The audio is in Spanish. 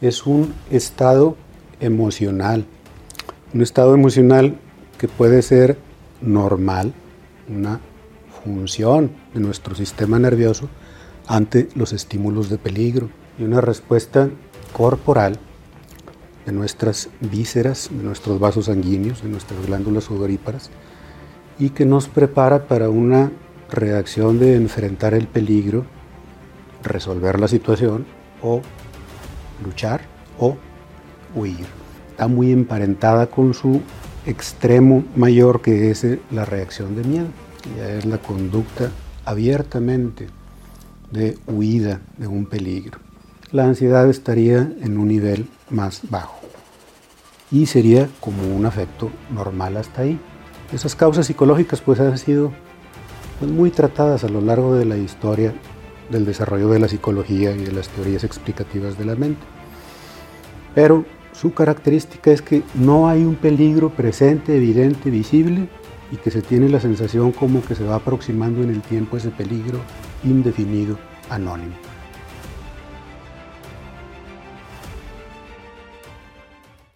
es un estado emocional, un estado emocional que puede ser normal, una función de nuestro sistema nervioso ante los estímulos de peligro y una respuesta corporal de nuestras vísceras, de nuestros vasos sanguíneos, de nuestras glándulas sudoríparas y que nos prepara para una reacción de enfrentar el peligro, resolver la situación o luchar o huir. Está muy emparentada con su extremo mayor que es la reacción de miedo. Ya es la conducta abiertamente de huida de un peligro. La ansiedad estaría en un nivel más bajo y sería como un afecto normal hasta ahí. Esas causas psicológicas pues han sido pues, muy tratadas a lo largo de la historia del desarrollo de la psicología y de las teorías explicativas de la mente. Pero su característica es que no hay un peligro presente, evidente, visible y que se tiene la sensación como que se va aproximando en el tiempo ese peligro indefinido, anónimo.